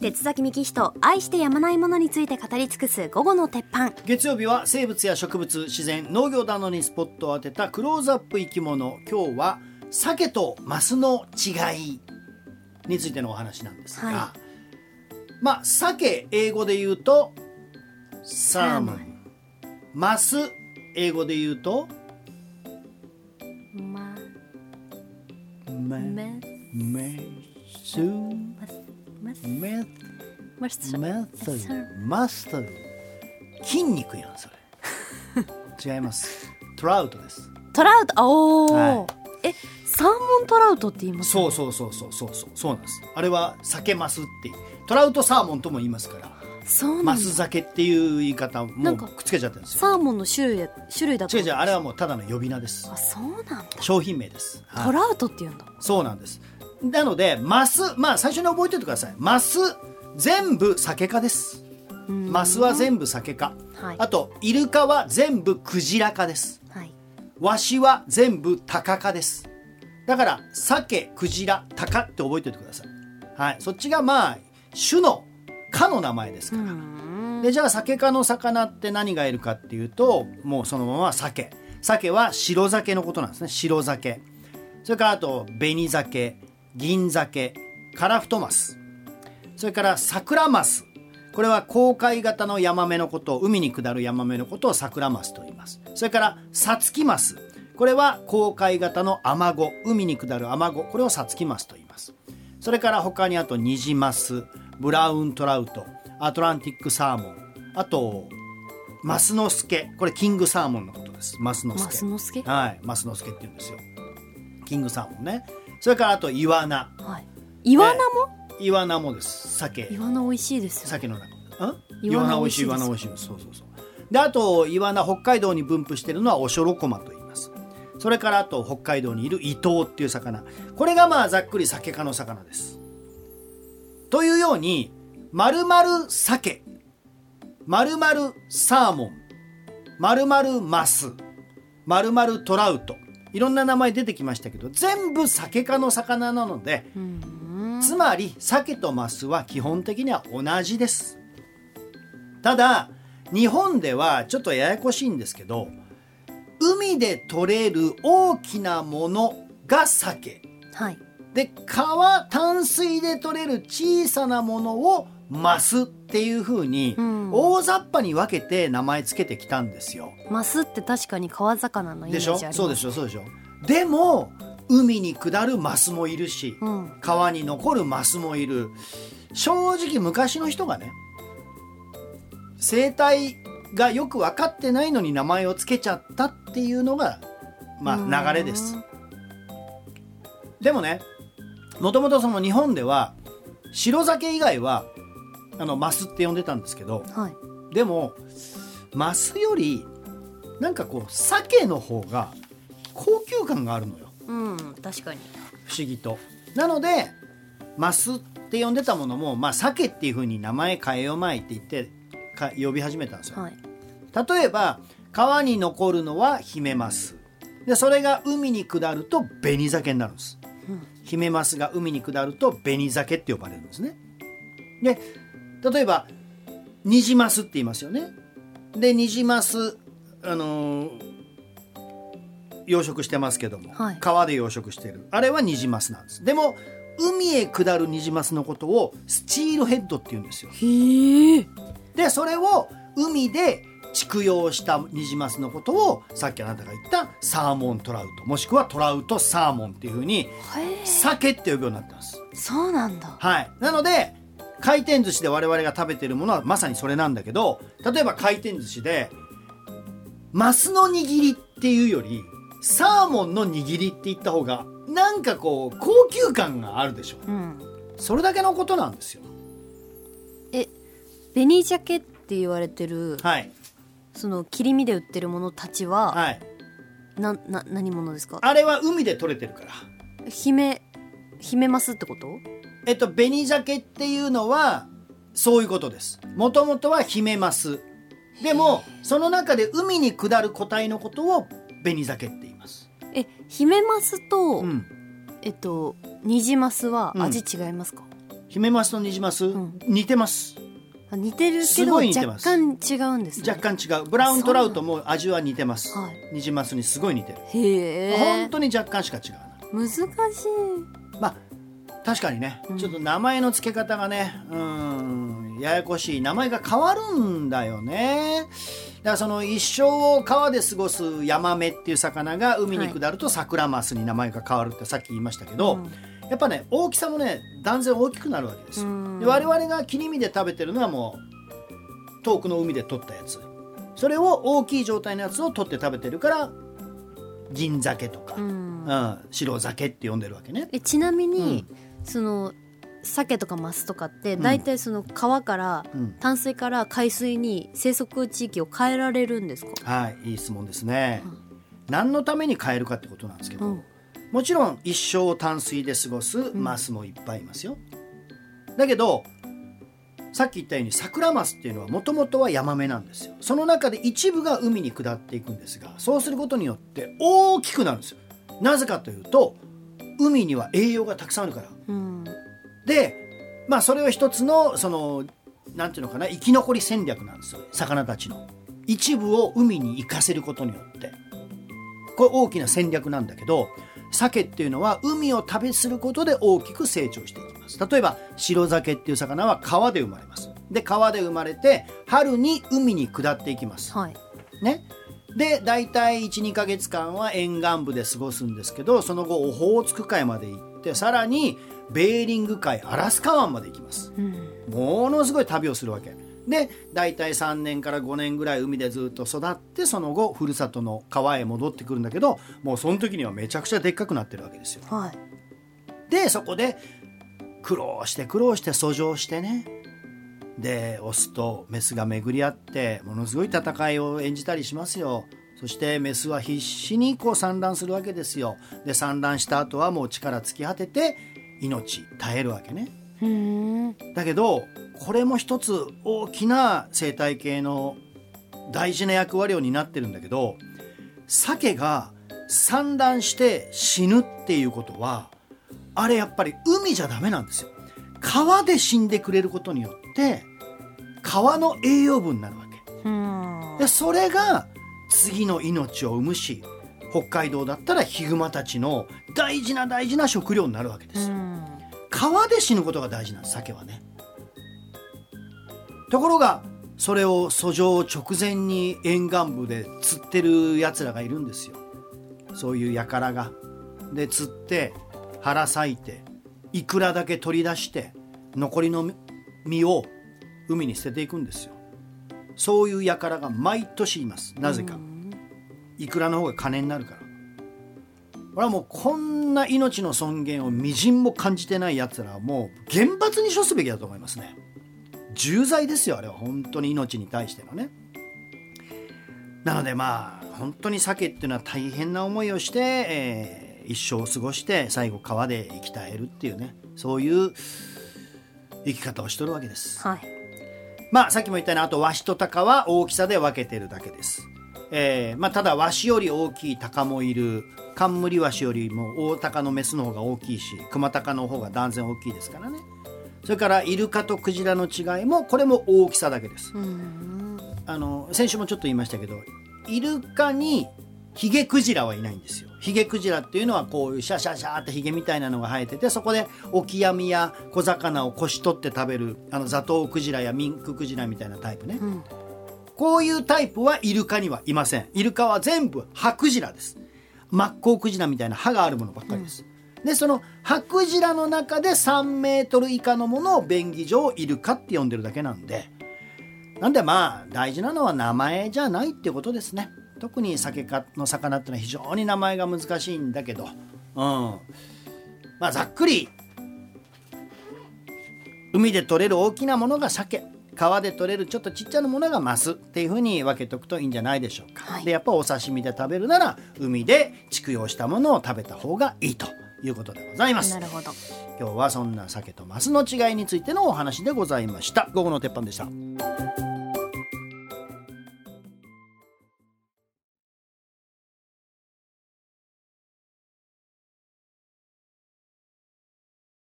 鉄崎幹人愛してやまないものについて語り尽くす午後の鉄板。月曜日は生物や植物自然農業などにスポットを当てたクローズアップ生き物。今日は鮭とマスの違いについてのお話なんですが、はまあ鮭英語で言うとサーモン。マス英語で言うとまメめメスままメまスメスマスター筋肉やんそれ。違います。トラウトです。トラウト？あおー、はえサーモントラウトって言います？そうそうそうそうそうそう。そうなんです。あれは鮭マスって。トラウトサーモンとも言いますから。そうマス鮭っていう言い方なんかもうくっつけちゃってるんですよ。サーモンの種類や種類だと違う違うあれはもうただの呼び名です。あそうなんだ。商品名です、はい。トラウトって言うんだ。そうなんですなのでマスまあ最初に覚えておいてください。マス全部鮭科です。うん。マスは全部鮭科、はい。あとイルカは全部クジラ科です。はい。ワシは全部タカ科です。だから鮭クジラタカって覚えておいてください。はい。そっちがまあ種の科の名前ですうから、ん。でじゃあ鮭科の魚って何がいるかっていうともうそのまま鮭鮭は白鮭のことなんですね。白鮭それからあと紅鮭銀鮭カラフトマスそれから桜マスこれは公海型のヤマメのことを海に下るヤマメのことを桜マスと言います。それからサツキマスこれは公海型のアマゴ海に下るアマゴこれをサツキマスと言います。それから他にあとニジマスブラウントラウトアトランティックサーモンあとマスノスケこれキングサーモンのことです。マスノスケ。マスノスケ？はいマスノスケって言うんですよ。キングサーモンねそれからあとイワナ。はい。イワナも、イワナもです。鮭イワナ美味しいですよ。鮭の中。ん？イワナ美味しいイワナ美味しいそうそうそう。であとイワナ北海道に分布しているのはオショロコマと言います。それからあと北海道にいるイトウっていう魚。これがまあざっくり鮭科の魚です。というように丸々鮭丸々サーモン。丸々マス。丸々トラウトいろんな名前出てきましたけど全部鮭科の魚なのでうん。つまり鮭とマスは基本的には同じです。ただ日本ではちょっとややこしいんですけど海で取れる大きなものが鮭はい。で川淡水で取れる小さなものをマスっていう風にうん。大雑把に分けて名前つけてきたんですよ。マスって確かに川魚のイメでしょージありますそうでしょ？そうでしょでも海に下るマスもいるし、うん。川に残るマスもいる。正直昔の人がね生態がよく分かってないのに名前を付けちゃったっていうのがまうん。あ流れです。でもねもともとその日本では白酒以外はあのマスって呼んでたんですけどはい。でもマスよりなんかこう鮭の方が高級感があるのよ。うん確かに。不思議と。なのでマスって呼んでたものもまあ鮭っていう風に名前変えようまいって言ってか呼び始めたんですよ。はい。例えば川に残るのはヒメマス。でそれが海に下ると紅鮭になるんです。うん。ヒメマスが海に下ると紅鮭って呼ばれるんですね。で例えばニジマスって言いますよね。でニジマスあのー養殖してますけども、はい。川で養殖してる。あれはニジマスなんです。でも海へ下るニジマスのことをスチールヘッドって言うんですよ。へえ。でそれを海で畜養したニジマスのことをさっきあなたが言ったサーモントラウト。もしくはトラウトサーモンっていうふうに鮭って呼ぶようになってます。そうなんだ。はい。なので回転寿司で我々が食べてるものはまさにそれなんだけど例えば回転寿司でマスの握りっていうよりサーモンの握りって言った方がなんかこう高級感があるでしょ。うん。それだけのことなんですよ。え紅鮭って言われてるはい。その切り身で売ってるものたちは、はい。なな何者ですか？あれは海で取れてるから。姫姫マスってこと？えっと紅鮭っていうのはそういうことです。もともとはヒメマス。でもその中で海に下る個体のことを紅鮭って言います。え姫マスと、うん。えっとニジマスはうん。味違いますか、ヒメマスとニジマス、ん。似てます。あ似てるけすど若干違うんですね。若干違う。ブラウントラウトも味は似てます、はい。ニジマスにすごい似てる、へえ。本当に若干しか違うな難しい。まあ確かにね、うん。ちょっと名前の付け方がねうんややこしい名前が変わるんだよね。だからその一生を川で過ごすヤマメっていう魚が海に下るとサクラマスに名前が変わるってさっき言いましたけど、うん。やっぱね大きさもね断然大きくなるわけですよ、うん。で我々が切り身で食べてるのはもう遠くの海で取ったやつ。それを大きい状態のやつを取って食べてるから銀鮭とか、ううんん白鮭って呼んでるわけね。えちなみに、その鮭とかマスとかってん。大体その川から、うん。淡水から海水に生息地域を変えられるんですか、はいいい質問ですね、うん。何のために変えるかってことなんですけど、うん。もちろん一生を淡水で過ごすマスもいっぱいいますよ、だけどさっき言ったようにサクラマスっていうのはもともとはヤマメなんですよ。その中で一部が海に下っていくんですがそうすることによって大きくなるんですよ。なぜかというと海には栄養がたくさんあるから。うん。でまあそれは一つのそのなんていうのかな生き残り戦略なんですよ魚たちの。一部を海に行かせることによって。これ大きな戦略なんだけど鮭っていうのは海を食べすることで大きく成長していきます。例えば白鮭っていう魚は川で生まれます。で川で生まれて春に海に下っていきます。はい。ねで大体12ヶ月間は沿岸部で過ごすんですけどその後オホーツク海まで行ってさらにベーリング海アラスカ湾まで行きます。うん。ものすごい旅をするわけ。で大体3年から5年ぐらい海でずっと育ってその後ふるさとの川へ戻ってくるんだけどもうその時にはめちゃくちゃでっかくなってるわけですよ。はい。でそこで苦労して苦労して遡上してねでオスとメスが巡り合ってものすごい戦いを演じたりしますよ。そしてメスは必死にこう産卵するわけですよ。で産卵した後はもう力尽き果てて命絶えるわけね。うん。だけどこれも一つ大きな生態系の大事な役割を担ってるんだけど鮭が産卵して死ぬっていうことはあれやっぱり海じゃダメなんですよ川で死んでくれることによって川の栄養分になるわけ。うん。でそれが次の命を生むし北海道だったらヒグマたちの大事な大事な食料になるわけです。ようん。川で死ぬことが大事なんです鮭はね。ところがそれを遡上直前に沿岸部で釣ってるやつらがいるんですよ。そういう輩が。で釣って腹裂いていくらだけ取り出して残りの身を海に捨てていくんですよ。そういう輩が毎年います。なぜか。いくらの方が金になるから。俺はもうこんな命の尊厳をみじんも感じてないやつらはもう厳罰に処すべきだと思いますね。重罪ですよあれは。本当に命に対してのね。なのでまあ本当に鮭っていうのは大変な思いをして、えー一生を過ごして最後川で生き絶えるっていうねそういう生き方をしとるわけです。はい。まあさっきも言ったようにあとワシとタカは大きさで分けてるだけです。えーまあ、ただワシより大きいタカもいる。冠ワシよりも大タカのメスの方が大きいしクマタカの方が断然大きいですからね。それからイルカとクジラの違いもこれも大きさだけです。うん。あの先週もちょっと言いましたけどイルカにヒゲクジラはいないんですよ。ヒゲクジラっていうのはこういうシャシャシャってヒゲみたいなのが生えててそこでオキアミや小魚をこし取って食べるあのザトウクジラやミンククジラみたいなタイプね、うん。こういうタイプはイルカにはいません。イルカは全部ハクジラです。マッコウクジラみたいな歯があるものばっかりです、でそのハクジラの中で3メートル以下のものを便宜上イルカって呼んでるだけなんで。なんでまあ大事なのは名前じゃないってことですね特に酒かの魚ってのは非常に名前が難しいんだけど。うん。まあざっくり。海で取れる大きなものが鮭川で取れるちょっとちっちゃなものがマスっていうふうに分けておくといいんじゃないでしょうか、はい。でやっぱお刺身で食べるなら海で蓄養したものを食べた方がいいということでございます。なるほど。今日はそんな鮭とマスの違いについてのお話でございました。午後の鉄板でした